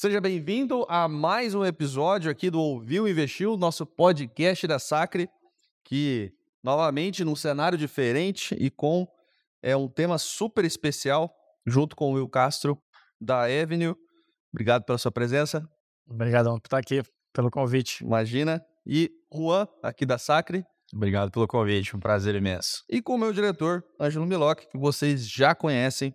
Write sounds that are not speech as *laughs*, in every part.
Seja bem-vindo a mais um episódio aqui do Ouviu Investiu, nosso podcast da Sacre, que novamente num cenário diferente e com é um tema super especial, junto com o Will Castro da Avenue. Obrigado pela sua presença. Obrigadão por estar aqui, pelo convite. Imagina. E Juan, aqui da Sacre. Obrigado pelo convite, um prazer imenso. E com o meu diretor, Ângelo Miloc, que vocês já conhecem.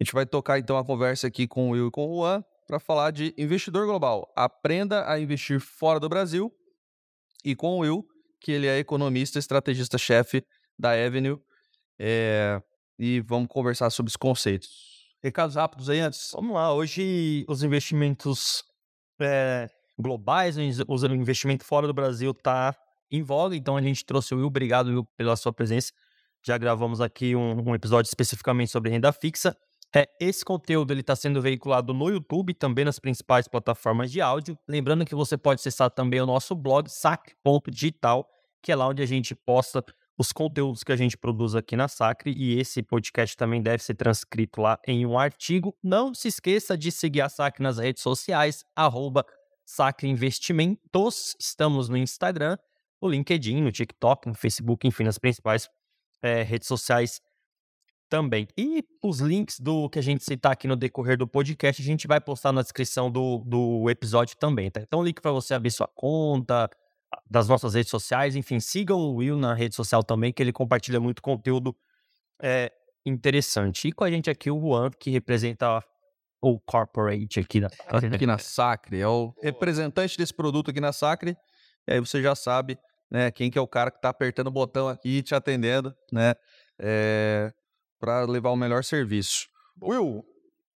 A gente vai tocar então a conversa aqui com o Will e com o Juan para falar de investidor global. Aprenda a investir fora do Brasil. E com o Will, que ele é economista, estrategista-chefe da Avenue. É... E vamos conversar sobre os conceitos. Recados rápidos aí antes? Vamos lá. Hoje, os investimentos é, globais, o investimento fora do Brasil está em voga. Então, a gente trouxe o Will. Obrigado, Will, pela sua presença. Já gravamos aqui um, um episódio especificamente sobre renda fixa. É, esse conteúdo está sendo veiculado no YouTube, também nas principais plataformas de áudio. Lembrando que você pode acessar também o nosso blog, sac.digital, que é lá onde a gente posta os conteúdos que a gente produz aqui na Sacre. E esse podcast também deve ser transcrito lá em um artigo. Não se esqueça de seguir a Sacre nas redes sociais, arroba. Estamos no Instagram, no LinkedIn, no TikTok, no Facebook, enfim, nas principais é, redes sociais também. E os links do que a gente citar aqui no decorrer do podcast, a gente vai postar na descrição do, do episódio também, tá? Então, link para você abrir sua conta, das nossas redes sociais, enfim, sigam o Will na rede social também, que ele compartilha muito conteúdo é, interessante. E com a gente aqui o Juan, que representa o corporate aqui na, *laughs* aqui na Sacre, é o representante desse produto aqui na Sacre. E aí você já sabe, né, quem que é o cara que está apertando o botão aqui te atendendo, né? É, para levar o melhor serviço. Will,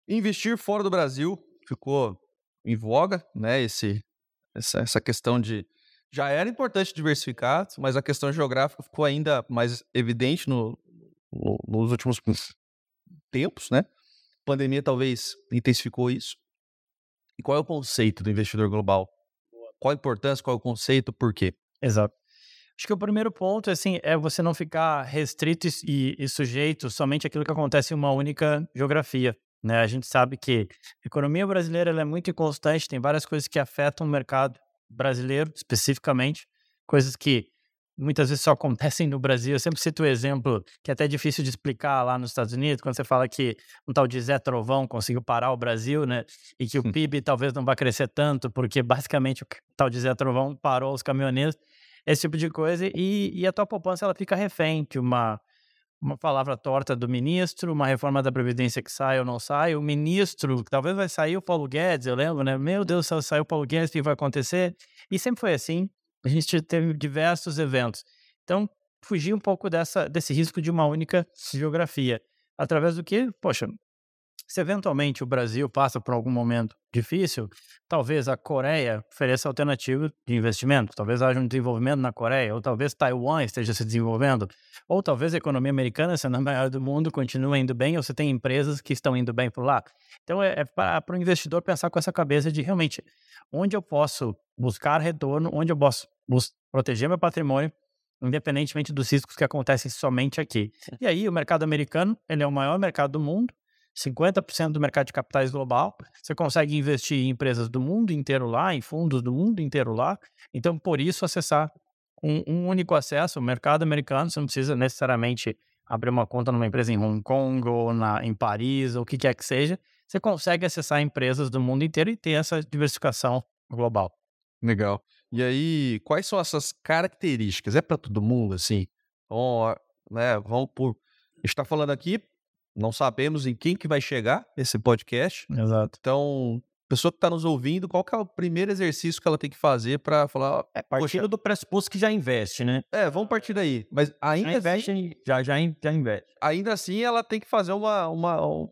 investir fora do Brasil ficou em voga, né? Esse, essa, essa questão de já era importante diversificar, mas a questão geográfica ficou ainda mais evidente no, no, nos últimos tempos, né? A pandemia talvez intensificou isso. E qual é o conceito do investidor global? Qual a importância, qual é o conceito, por quê? Exato. Acho que o primeiro ponto assim, é você não ficar restrito e, e sujeito somente àquilo que acontece em uma única geografia. Né? A gente sabe que a economia brasileira é muito inconstante, tem várias coisas que afetam o mercado brasileiro especificamente, coisas que muitas vezes só acontecem no Brasil. Eu sempre cito o exemplo que é até difícil de explicar lá nos Estados Unidos, quando você fala que um tal de Zé Trovão conseguiu parar o Brasil, né? E que o PIB talvez não vai crescer tanto, porque basicamente o tal de Zé Trovão parou os caminhoneiros esse tipo de coisa, e, e a tua poupança ela fica refém de uma, uma palavra torta do ministro, uma reforma da Previdência que sai ou não sai, o ministro, talvez vai sair o Paulo Guedes, eu lembro, né? Meu Deus, se saiu o Paulo Guedes, o que vai acontecer? E sempre foi assim, a gente teve diversos eventos. Então, fugir um pouco dessa, desse risco de uma única geografia. Através do que, poxa, se eventualmente o Brasil passa por algum momento difícil, talvez a Coreia ofereça alternativa de investimento, talvez haja um desenvolvimento na Coreia, ou talvez Taiwan esteja se desenvolvendo, ou talvez a economia americana, sendo a maior do mundo, continue indo bem, ou você tem empresas que estão indo bem por lá. Então é, é para o investidor pensar com essa cabeça de realmente onde eu posso buscar retorno, onde eu posso proteger meu patrimônio, independentemente dos riscos que acontecem somente aqui. E aí o mercado americano, ele é o maior mercado do mundo, 50% do mercado de capitais global. Você consegue investir em empresas do mundo inteiro lá, em fundos do mundo inteiro lá. Então, por isso, acessar um, um único acesso, o mercado americano, você não precisa necessariamente abrir uma conta numa empresa em Hong Kong ou na, em Paris ou o que quer que seja. Você consegue acessar empresas do mundo inteiro e ter essa diversificação global. Legal. E aí, quais são essas características? É para todo mundo, assim? Então, né, vamos por... A gente está falando aqui não sabemos em quem que vai chegar esse podcast. Exato. Então, pessoa que está nos ouvindo, qual que é o primeiro exercício que ela tem que fazer para falar? É partindo do pressuposto que já investe, né? É, vamos partir daí. Mas ainda já investe, assim, já, já, já investe. Ainda assim, ela tem que fazer uma, uma um,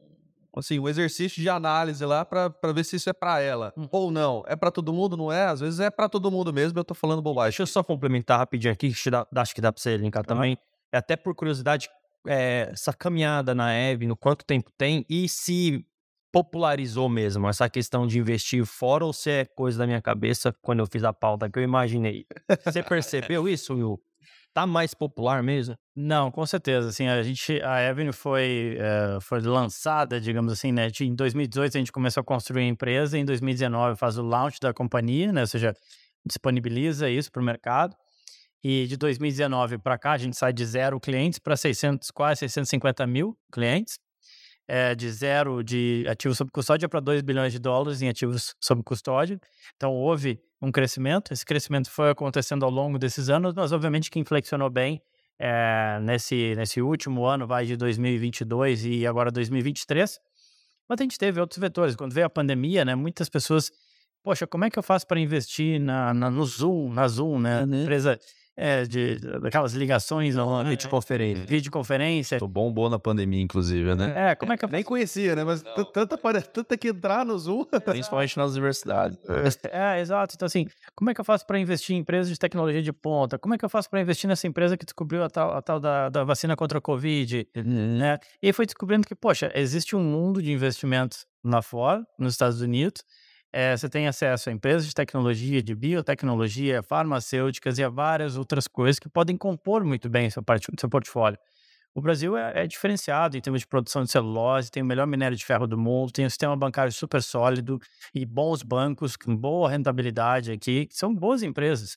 assim, um exercício de análise lá para ver se isso é para ela hum. ou não. É para todo mundo, não é? Às vezes é para todo mundo mesmo. Eu tô falando bobagem. Deixa eu só complementar rapidinho aqui, que dá, acho que dá para você linkar também. É até por curiosidade, é, essa caminhada na Eve, no quanto tempo tem e se popularizou mesmo essa questão de investir fora ou se é coisa da minha cabeça quando eu fiz a pauta que eu imaginei. Você percebeu isso, Will? Tá mais popular mesmo? Não, com certeza. Assim, a gente, a Avenue foi, uh, foi lançada, digamos assim, né? Em 2018 a gente começou a construir a empresa, em 2019 faz o launch da companhia, né? Ou seja, disponibiliza isso para o mercado. E de 2019 para cá, a gente sai de zero clientes para 600, quase 650 mil clientes. É, de zero de ativos sob custódia para 2 bilhões de dólares em ativos sob custódia. Então, houve um crescimento. Esse crescimento foi acontecendo ao longo desses anos, mas obviamente que inflexionou bem é, nesse, nesse último ano, vai de 2022 e agora 2023. Mas a gente teve outros vetores. Quando veio a pandemia, né, muitas pessoas, poxa, como é que eu faço para investir na, na, no Zoom, na Zoom, né? Uhum. Empresa é, de, daquelas ligações, não, é, videoconferência. Videoconferência. Tô bombou na pandemia, inclusive, né? É, como é que eu Nem conhecia, né? Mas tanta, tanta que entrar no Zoom. Principalmente nas universidades. É, exato. Então, assim, como é que eu faço para investir em empresas de tecnologia de ponta? Como é que eu faço para investir nessa empresa que descobriu a tal, a tal da, da vacina contra a Covid? Uhum. Né? E aí foi descobrindo que, poxa, existe um mundo de investimentos lá fora, nos Estados Unidos, é, você tem acesso a empresas de tecnologia, de biotecnologia, farmacêuticas e a várias outras coisas que podem compor muito bem seu, seu portfólio. O Brasil é, é, diferenciado em termos de produção de celulose, tem o melhor minério de ferro do mundo, tem um sistema bancário super sólido e bons bancos com boa rentabilidade aqui, que são boas empresas.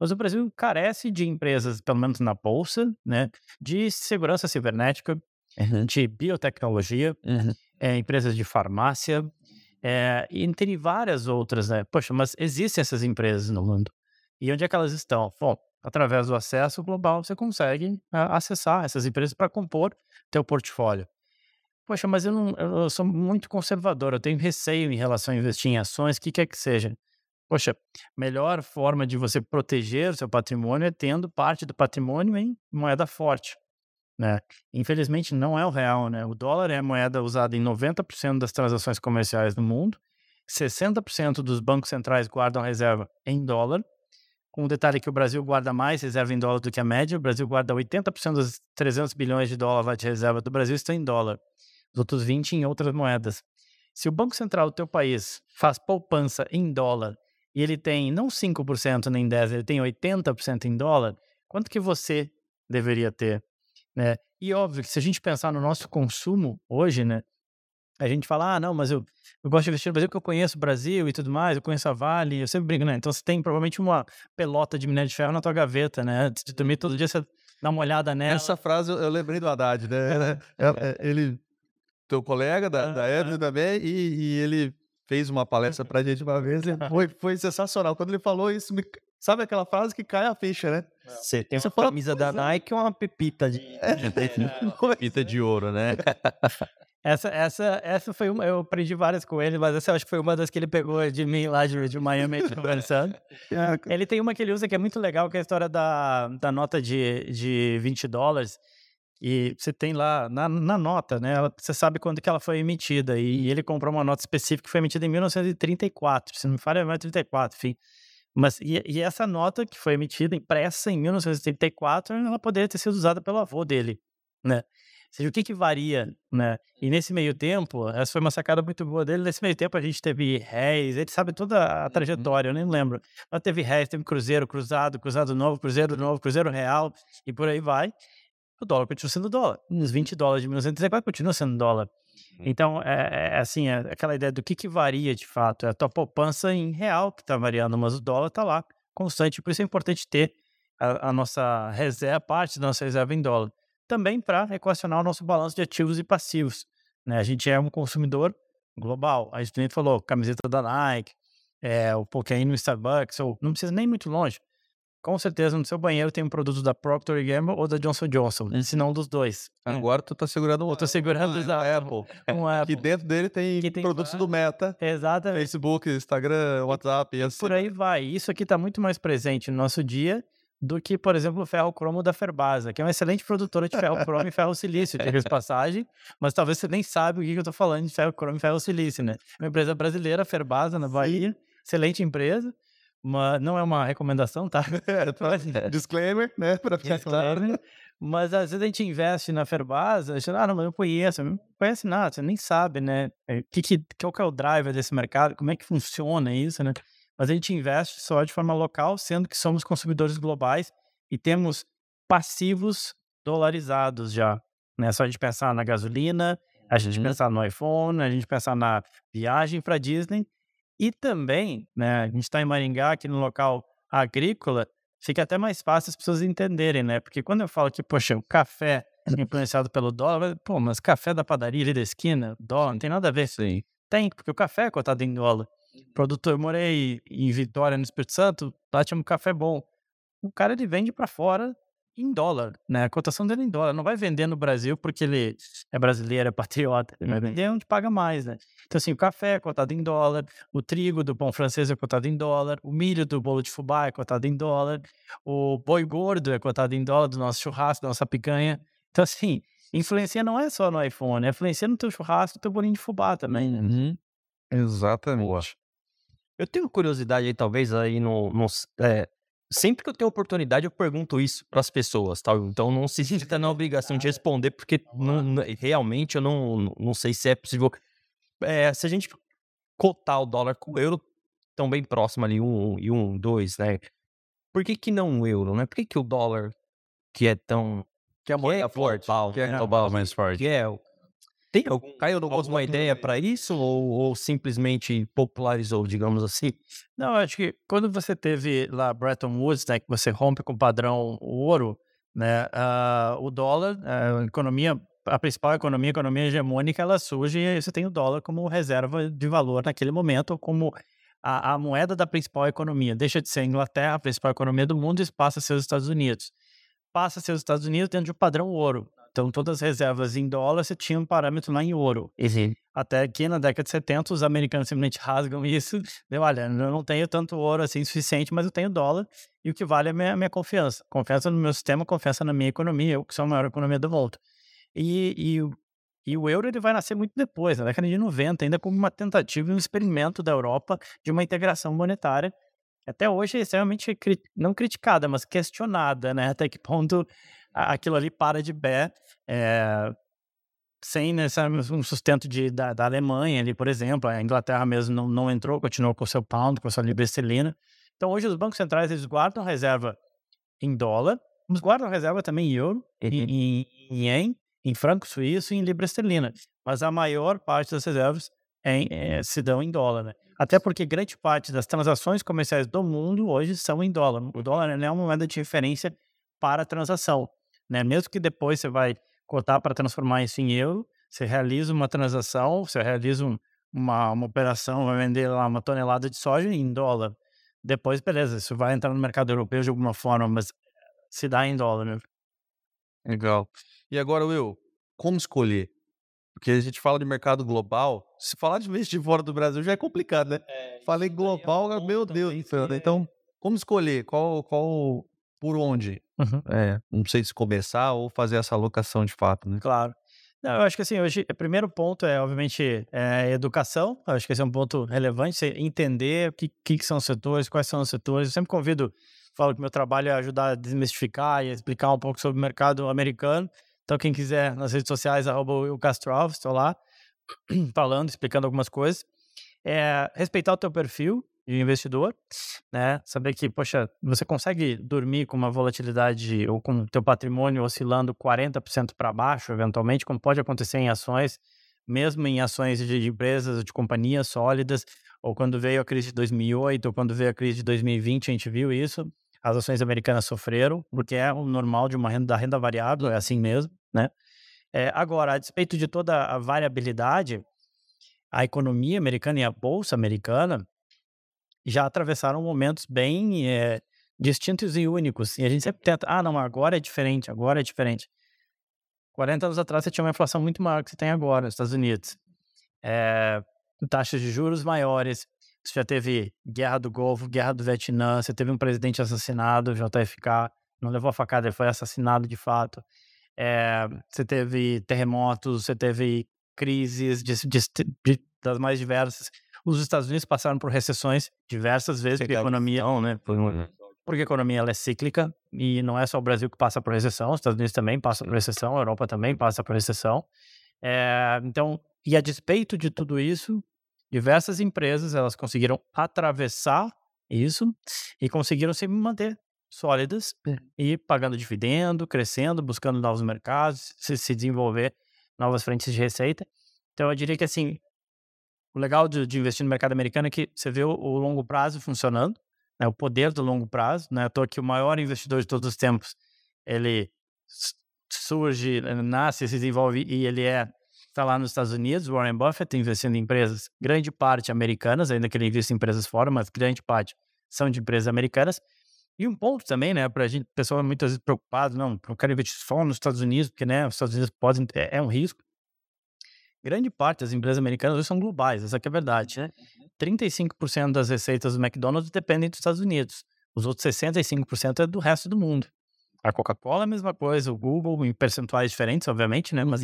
Mas o Brasil carece de empresas, pelo menos na bolsa, né, de segurança cibernética, uhum. de biotecnologia, uhum. é, empresas de farmácia, é, entre várias outras, né? Poxa, mas existem essas empresas no mundo. E onde é que elas estão? Bom, através do acesso global, você consegue uh, acessar essas empresas para compor teu portfólio. Poxa, mas eu, não, eu sou muito conservador, eu tenho receio em relação a investir em ações, o que quer que seja. Poxa, melhor forma de você proteger o seu patrimônio é tendo parte do patrimônio em moeda forte. Né? Infelizmente não é o real, né? O dólar é a moeda usada em 90% das transações comerciais do mundo. 60% dos bancos centrais guardam reserva em dólar. Com o detalhe que o Brasil guarda mais reserva em dólar do que a média. O Brasil guarda 80% dos 300 bilhões de dólares de reserva do Brasil estão em dólar. Os outros 20 em outras moedas. Se o Banco Central do teu país faz poupança em dólar e ele tem não 5% nem 10%, ele tem 80% em dólar, quanto que você deveria ter né? E óbvio que se a gente pensar no nosso consumo hoje, né? A gente fala, ah, não, mas eu, eu gosto de investir no Brasil porque eu conheço o Brasil e tudo mais, eu conheço a Vale, eu sempre brinco, né? Então você tem provavelmente uma pelota de minério de ferro na tua gaveta, né? De dormir todo dia você dá uma olhada nela. Essa frase eu, lembrei do Haddad, né? É, ele, teu colega da, da Evelyn também, e, e ele fez uma palestra pra gente uma vez, *laughs* foi, foi sensacional. Quando ele falou isso, me, Sabe aquela frase que cai a ficha, né? Você tem uma fala, camisa da é. Nike e uma pepita de... *laughs* É. pepita de ouro, né? *laughs* Essa, essa, essa foi uma. Eu aprendi várias com ele, mas essa eu acho que foi uma das que ele pegou de mim lá de, de Miami *laughs* conversando. ele tem uma que ele usa que é muito legal, que é a história da, da nota de, de 20 dólares. E você tem lá na, na nota, né? Você sabe quando que ela foi emitida. E ele comprou uma nota específica que foi emitida em 1934. Se não me falha, é 1934, enfim. Mas, e, e, essa nota que foi emitida, impressa em 1934, ela poderia ter sido usada pelo avô dele, né? Ou seja, o que que varia, né? E nesse meio tempo, essa foi uma sacada muito boa dele, nesse meio tempo a gente teve réis, ele sabe toda a uhum. trajetória, eu nem lembro. Mas teve réis, teve cruzeiro, cruzado, cruzado novo, cruzeiro novo, cruzeiro real, e por aí vai. O dólar continua sendo dólar. Uns 20 dólares de 1934 continua sendo dólar. Uhum. Então, é, é, assim, é aquela ideia do que, que varia de fato. É a tua poupança em real que está variando, mas o dólar está lá constante. Por isso é importante ter a, a, nossa reserva, parte da nossa reserva em dólar. Também para equacionar o nosso balanço de ativos e passivos. Né? A gente é um consumidor global. A gente falou, camiseta da Nike, é, o Pokémon no Starbucks, ou não precisa nem muito longe com certeza no seu banheiro tem um produto da Procter Gamble ou da Johnson Johnson, se não dos dois. Agora tu tá segurando o outro. Eu tô segurando da Apple. Um Apple. Que dentro dele tem, tem produtos do Meta. Exatamente. Facebook, Instagram, WhatsApp e assim. Por aí vai. Isso aqui tá muito mais presente no nosso dia do que, por exemplo, o ferro cromo da Ferbasa, que é uma excelente produtora de ferro cromo e ferro silício, de *laughs* passagem, mas talvez você nem sabe o que eu tô falando de ferro cromo e ferro silício, né? Uma empresa brasileira, Ferbasa, na Bahia, excelente empresa, uma, não é uma recomendação, tá? *laughs* É, disclaimer, né? Para ficar claro. Mas às vezes a gente investe na Ferbasa, achando, ah, não, mas eu conheço. Não conhece nada, você nem sabe, né? É, que, que, qual que é o driver desse mercado, como é que funciona isso, né? Mas a gente investe só de forma local, sendo que somos consumidores globais e temos passivos dolarizados já. Né? Só a gente pensar na gasolina, a gente Uhum. pensar no iPhone, a gente pensar na viagem para Disney. E também, né, a gente está em Maringá, aqui no local agrícola, fica até mais fácil as pessoas entenderem, né? Porque quando eu falo que, poxa, o café é influenciado pelo dólar, pô, mas café da padaria ali da esquina, dólar, não tem nada a ver. Sim. Tem, porque o café é cotado em dólar. Produtor, eu morei em Vitória, no Espírito Santo, lá tinha um café bom. O cara, ele vende para fora em dólar, né? A cotação dele é em dólar. Não vai vender no Brasil porque ele é brasileiro, é patriota. Ele vai Uhum. vender onde paga mais, né? Então, assim, o café é cotado em dólar, o trigo do pão francês é cotado em dólar, o milho do bolo de fubá é cotado em dólar, o boi gordo é cotado em dólar do nosso churrasco, da nossa picanha. Então, assim, influencia não é só no iPhone, influencia no teu churrasco, no teu bolinho de fubá também, né? Uhum. Exatamente. Eu tenho curiosidade aí, talvez, aí no. no é, sempre que eu tenho oportunidade, eu pergunto isso para as pessoas, tal. Então não se sinta na obrigação de responder, porque não- realmente eu não, não sei se é possível. É, se a gente cotar o dólar com o euro, tão bem próximo ali, um e um, dois, né? Por que, que não o euro, né? Por que, que o dólar, que é tão. Que a moeda é forte. global, Que é né? global mais forte. Que é. Tem algum, Caiu no alguma ideia para isso ou, ou simplesmente popularizou, digamos assim? Não, eu acho que quando você teve lá Bretton Woods, né, que você rompe com o padrão ouro, né, ah, o dólar, a economia, a principal economia, a economia hegemônica, ela surge e você tem o dólar como reserva de valor naquele momento, como a, a moeda da principal economia. Deixa de ser a Inglaterra, a principal economia do mundo, e passa a ser os Estados Unidos. Passa a ser os Estados Unidos dentro de um padrão ouro. Então, todas as reservas em dólar, você tinha um parâmetro lá em ouro. Até que na década de 70, os americanos simplesmente rasgam isso. Deu, *laughs* olha, eu não tenho tanto ouro assim suficiente, mas eu tenho dólar. E o que vale é a minha, minha confiança. Confiança no meu sistema, confiança na minha economia, eu que sou a maior economia do mundo. E, e, o- e o euro ele vai nascer muito depois, na década de 90, ainda como uma tentativa e um experimento da Europa de uma integração monetária. Até hoje é extremamente cri- não criticada, mas questionada, né? Até que ponto aquilo ali para de pé. É, sem necessariamente um sustento de, da, da Alemanha ali, por exemplo. A Inglaterra mesmo não, não entrou, continuou com o seu pound, com a sua libra esterlina. Então, hoje, os bancos centrais eles guardam reserva em dólar, mas guardam reserva também em euro, em, em, em ien, em franco suíço e em libra esterlina. Mas a maior parte das reservas é em- é, se dão em dólar, né? Até porque grande parte das transações comerciais do mundo hoje são em dólar. O dólar não é uma moeda de referência para a transação, né? Mesmo que depois você vai cotar para transformar isso em euro, você realiza uma transação, você realiza um- uma, uma operação, vai vender lá uma tonelada de soja em dólar. Depois, beleza, isso vai entrar no mercado europeu de alguma forma, mas se dá em dólar, né? Legal. E agora, Will, como escolher? Porque a gente fala de mercado global. Se falar de investir fora do Brasil já é complicado, né? Falei global, meu Deus né? Então, como escolher? Qual, qual, por onde? Uhum. É, não sei se começar ou fazer essa alocação de fato, né? Claro. Não, eu acho que assim, hoje, o primeiro ponto é, obviamente, é educação. Eu acho que esse é um ponto relevante, você entender o que, que são os setores, quais são os setores. Eu sempre convido, falo que meu trabalho é ajudar a desmistificar e explicar um pouco sobre o mercado americano. Então, quem quiser, nas redes sociais, arroba Will Castro Alves, estou lá *clears throat* falando, explicando algumas coisas. É, respeitar o teu perfil de investidor, né? Saber que, poxa, você consegue dormir com uma volatilidade ou com o teu patrimônio oscilando 40% para baixo, eventualmente, como pode acontecer em ações, mesmo em ações de empresas, de companhias sólidas, ou quando veio a crise de 2008, ou quando veio a crise de 2020, a gente viu isso. As ações americanas sofreram, porque é o normal de uma renda, da renda variável, é assim mesmo, né? É, agora, a despeito de toda a variabilidade, a economia americana e a bolsa americana já atravessaram momentos bem eh, distintos e únicos. E a gente sempre tenta, ah, não, agora é diferente, agora é diferente. 40 anos atrás você tinha uma inflação muito maior que você tem agora nos Estados Unidos. Eh, taxas de juros maiores, você já teve guerra do Golfo, guerra do Vietnã, você teve um presidente assassinado, JFK, não levou a facada, ele foi assassinado de fato. Eh, você teve terremotos, você teve crises de- de- de- das mais diversas. Os Estados Unidos passaram por recessões diversas vezes, porque a economia, Não, né? Foi um- porque a economia ela é cíclica e não é só o Brasil que passa por recessão, os Estados Unidos também passa por recessão, a Europa também passa por recessão. É, então, e a despeito de tudo isso, diversas empresas elas conseguiram atravessar isso e conseguiram se manter sólidas e pagando dividendo, crescendo, buscando novos mercados, se, se desenvolver novas frentes de receita. Então, eu diria que, assim, o legal de, de investir no mercado americano é que você vê o, o longo prazo funcionando, né, o poder do longo prazo. Né, à toa que o maior investidor de todos os tempos, ele surge, nasce, se desenvolve e ele é está lá nos Estados Unidos, Warren Buffett investindo em empresas, grande parte americanas, ainda que ele invista em empresas fora, mas grande parte são de empresas americanas. E um ponto também, né, para a gente, pessoal muitas vezes preocupado, não, eu quero investir só nos Estados Unidos, porque, né, os Estados Unidos podem, é, é um risco. Grande parte das empresas americanas hoje são globais, essa é a verdade, né? 35% das receitas do McDonald's dependem dos Estados Unidos. Os outros 65% é do resto do mundo. A Coca-Cola é a mesma coisa, o Google em percentuais diferentes, obviamente, né? Mas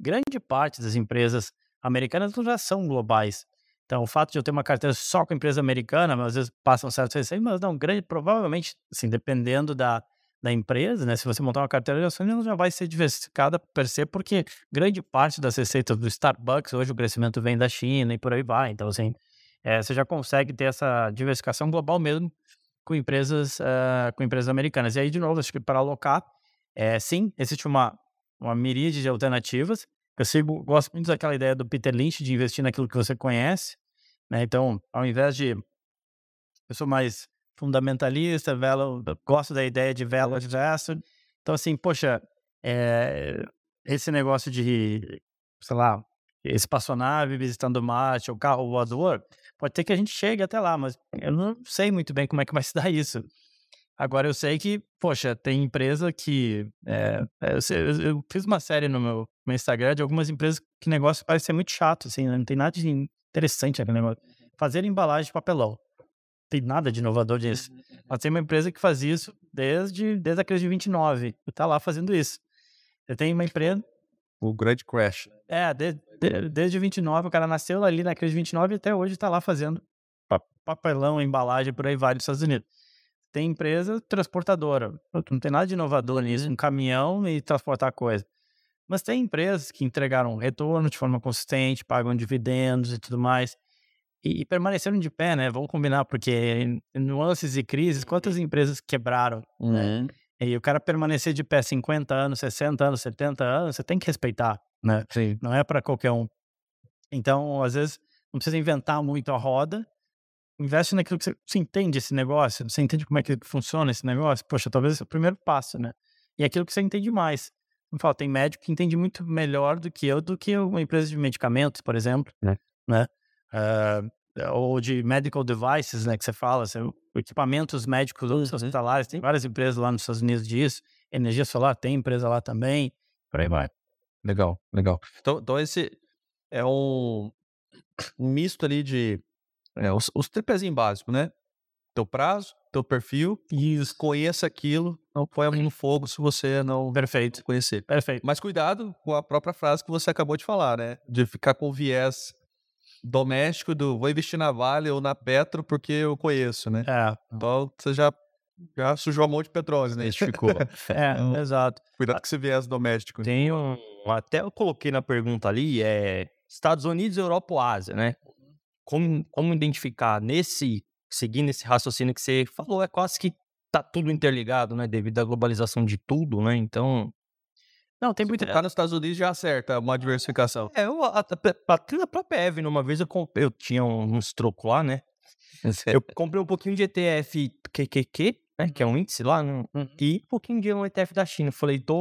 grande parte das empresas americanas já são globais. Então, o fato de eu ter uma carteira só com empresa americana, às vezes passam certos receios, mas não, grande, provavelmente, assim, dependendo da, da empresa, né? Se você montar uma carteira de ações, ela já vai ser diversificada per se, porque grande parte das receitas do Starbucks, hoje o crescimento vem da China e por aí vai. Então, assim, é, você já consegue ter essa diversificação global mesmo com empresas, uh, com empresas americanas. E aí, de novo, acho que para alocar, é, sim, existe uma, uma miríade de alternativas. Eu sigo, gosto muito daquela ideia do Peter Lynch de investir naquilo que você conhece. Né? Então, ao invés de. Eu sou mais fundamentalista, velo, gosto da ideia de velo adverso. Então, assim, poxa, é, esse negócio de, sei lá, espaçonave visitando Marte ou carro voador, pode ter que a gente chegue até lá, mas eu não sei muito bem como é que vai *laughs* se dar isso. Agora eu sei que, poxa, tem empresa que. É, eu, eu, fiz uma série no meu, meu, Instagram de algumas empresas que negócio parece ser muito chato, assim, né? não tem nada de interessante aquele negócio. Fazer embalagem de papelão. Não tem nada de inovador disso. Mas tem uma empresa que faz isso desde, desde a crise de 29 e está lá fazendo isso. Você tem uma empresa. O grande crash. É, de, de, desde 29, o cara nasceu ali na crise de 29 e até hoje está lá fazendo papelão, embalagem, por aí vai nos Estados Unidos. Tem empresa transportadora. Não tem nada de inovador nisso, um caminhão e transportar coisa. Mas tem empresas que entregaram retorno de forma consistente, pagam dividendos e tudo mais. E, e permaneceram de pé, né? Vamos combinar, porque nuances e crises, quantas empresas quebraram? Né? Uhum. E o cara permanecer de pé 50 anos, 60 anos, 70 anos, você tem que respeitar, né? Sim. Não é para qualquer um. Então, às vezes, não precisa inventar muito a roda. Investe naquilo que você, você entende esse negócio, você entende como é que funciona esse negócio. Poxa, talvez esse é o primeiro passo, né? E aquilo que você entende mais. Como falo, tem médico que entende muito melhor do que eu, do que uma empresa de medicamentos, por exemplo, é. né? Uh, ou de medical devices, né, que você fala, assim, equipamentos médicos uhum. hospitalares, tem várias empresas lá nos Estados Unidos disso, energia solar tem empresa lá também, por aí vai. Legal, legal. Então, então esse é um, misto ali de é, os, os tripézinhos básicos, né? Teu prazo, teu perfil, e conheça aquilo, não põe a mão no fogo se você não Perfeito. conhecer. Perfeito. Mas cuidado com a própria frase que você acabou de falar, né? De ficar com viés doméstico do vou investir na Vale ou na Petro porque eu conheço, né? É. Então você já, já sujou a mão de petróleo, né? Ficou. *laughs* é, *laughs* então, exato. Cuidado com esse viés doméstico. Tem um. Até eu coloquei na pergunta ali, é Estados Unidos, Europa ou Ásia, né? Como, como identificar nesse. Seguindo esse raciocínio que você falou, é quase que tá tudo interligado, né? Devido à globalização de tudo, né? Então, não, tem muito. Tá nos Estados Unidos já acerta uma diversificação. É, eu, até na própria Evelyn, uma vez eu comprei, eu tinha uns trocos lá, né? *laughs* Eu comprei um pouquinho de ETF QQQ, né? Que é um índice lá, né? Uhum. e um pouquinho de um ETF da China. Falei, tô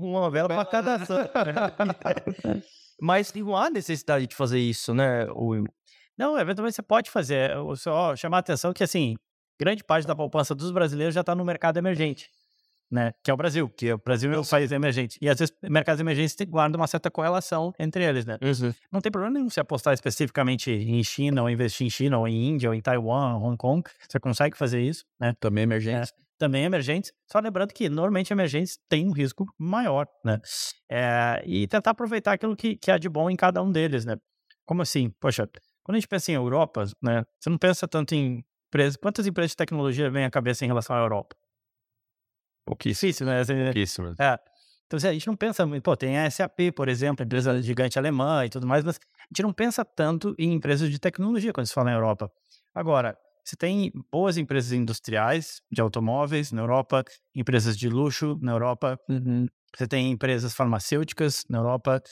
uma vela pra cada. *laughs* Mas não há necessidade de fazer isso, né, Will? Não, eventualmente você pode fazer. Só chamar a atenção que, assim, grande parte da poupança dos brasileiros já está no mercado emergente né? Que é o Brasil, que o Brasil é um país emergente. E às vezes mercados emergentes guardam uma certa correlação entre eles, né? Uhum. Não tem problema nenhum se apostar especificamente em China, ou investir em China, ou em Índia, ou em Taiwan, Hong Kong. Você consegue fazer isso, né? Também emergentes. É, também emergentes. Só lembrando que normalmente emergentes têm um risco maior, né? É, e tentar aproveitar aquilo que, que há de bom em cada um deles, né? Como assim? Poxa, quando a gente pensa em Europa, né? Você não pensa tanto em empresas. Quantas empresas de tecnologia vêm à cabeça em relação à Europa? Pouquíssimo. né? Pouquíssimo. É. Então, assim, a gente não pensa muito. Pô, tem a SAP, por exemplo, empresa gigante alemã e tudo mais, mas a gente não pensa tanto em empresas de tecnologia quando se fala em Europa. Agora, você tem boas empresas industriais de automóveis na Europa, empresas de luxo na Europa, você tem empresas farmacêuticas na Europa.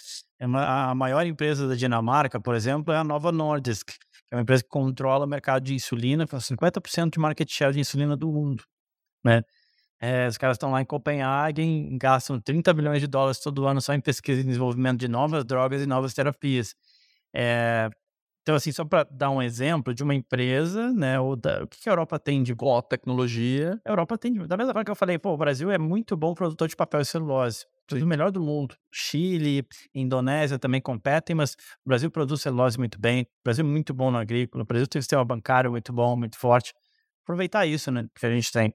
É A maior empresa da Dinamarca, por exemplo, é a Nova Nordisk, que é uma empresa que controla o mercado de insulina, com 50% de market share de insulina do mundo. Né? É, os caras estão lá em Copenhague, gastam 30 bilhões de dólares todo ano só em pesquisa e desenvolvimento de novas drogas e novas terapias. É, então, assim, só para dar um exemplo de uma empresa, né? O, da- o que a Europa tem de Com a tecnologia. a Europa tem, da mesma forma que eu falei, pô, o Brasil é muito bom produtor de papel e celulose. Tudo melhor do mundo. Chile, Indonésia também competem, mas o Brasil produz celulose muito bem. O Brasil é muito bom no agrícola. O Brasil tem um sistema bancário muito bom, muito forte. Aproveitar isso, né, que a gente tem.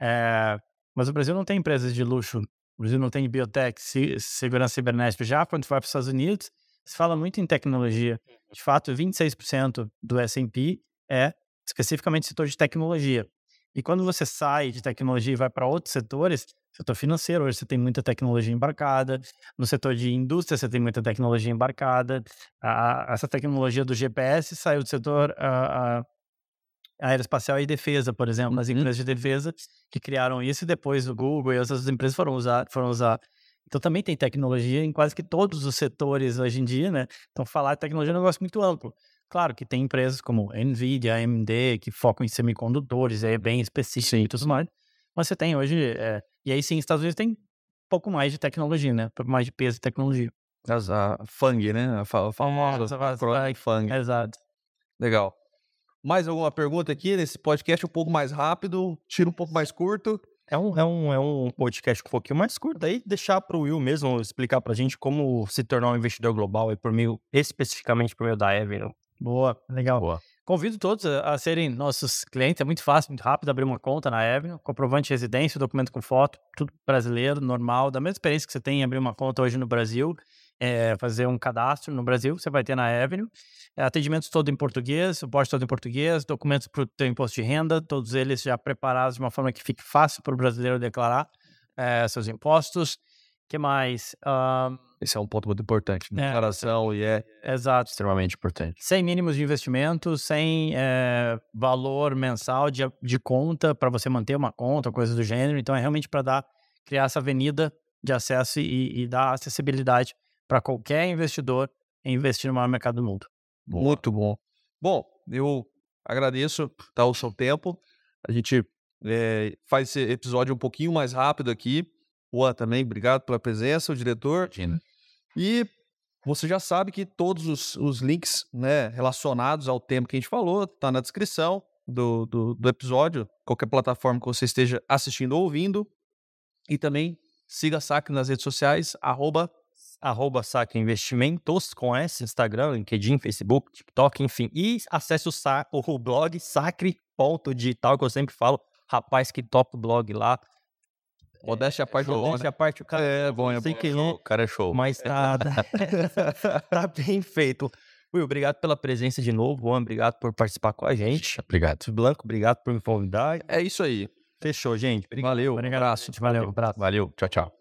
É, mas o Brasil não tem empresas de luxo. O Brasil não tem biotech, se- segurança cibernética. Já quando vai para os Estados Unidos, se fala muito em tecnologia. De fato, 26% do S&P é especificamente setor de tecnologia. E quando você sai de tecnologia e vai para outros setores, setor financeiro, hoje você tem muita tecnologia embarcada, no setor de indústria você tem muita tecnologia embarcada, A- essa tecnologia do GPS saiu do setor ah, ah, aeroespacial e defesa, por exemplo, as Uhum. empresas de defesa que criaram isso e depois o Google e outras empresas foram usar, foram usar. Então também tem tecnologia em quase que todos os setores hoje em dia, né? Então falar de tecnologia é um negócio muito amplo. Claro que tem empresas como Nvidia, AMD, que focam em semicondutores, é bem específico e tudo mais. Mas você tem hoje, é, e aí sim, os Estados Unidos tem um pouco mais de tecnologia, né? Um pouco mais de peso de tecnologia. As- A FANG, né? A fa- a famosa acrônimo FANG. Exato. Legal. Mais alguma pergunta aqui nesse podcast um pouco mais rápido, tiro um pouco mais curto? É um, é, um, é um podcast um pouquinho mais curto. Aí deixar para o Will mesmo explicar para a gente como se tornar um investidor global aí por meio, especificamente por meio da Avenue. Boa, legal. Boa. Convido todos a, a serem nossos clientes. É muito fácil, muito rápido abrir uma conta na Avenue, comprovante de residência, documento com foto, tudo brasileiro, normal, da mesma experiência que você tem em abrir uma conta hoje no Brasil, é, fazer um cadastro no Brasil, você vai ter na Avenue. É, atendimentos todo em português, suporte todo em português, documentos para o teu imposto de renda, todos eles já preparados de uma forma que fique fácil para o brasileiro declarar é, seus impostos. que mais? Esse é um ponto muito importante. É. Declaração e é exato. Extremamente importante. sem mínimos de investimento, sem eh, valor mensal de, de conta para você manter uma conta, coisa do gênero. Então é realmente para dar criar essa avenida de acesso e, e dar acessibilidade para qualquer investidor em investir no maior mercado do mundo. muito bom. Bom, eu agradeço tá, o seu tempo. A gente é, faz esse episódio um pouquinho mais rápido aqui. Juan também, obrigado pela presença, o diretor. Imagina. E você já sabe que todos os, os links né, relacionados ao tema que a gente falou tá na descrição do, do, do episódio, qualquer plataforma que você esteja assistindo ou ouvindo. E também siga a Sac nas redes sociais, arroba Arroba Saque Investimentos com S, Instagram, LinkedIn, Facebook, TikTok, enfim. E acesse o, sa o blog sacre.digital, que eu sempre falo. Rapaz, que top blog lá. modéstia à parte do Modéstia à parte, o cara É bom, é bom. que não, O cara é show. mas tá, tá, *laughs* tá bem feito. Will, obrigado pela presença de novo. Juan, obrigado por participar com a gente. Obrigado. Blanco, obrigado por me convidar. É isso aí. Fechou, gente. Valeu. Obrigado. Valeu. Abraço. Valeu. Tchau, tchau.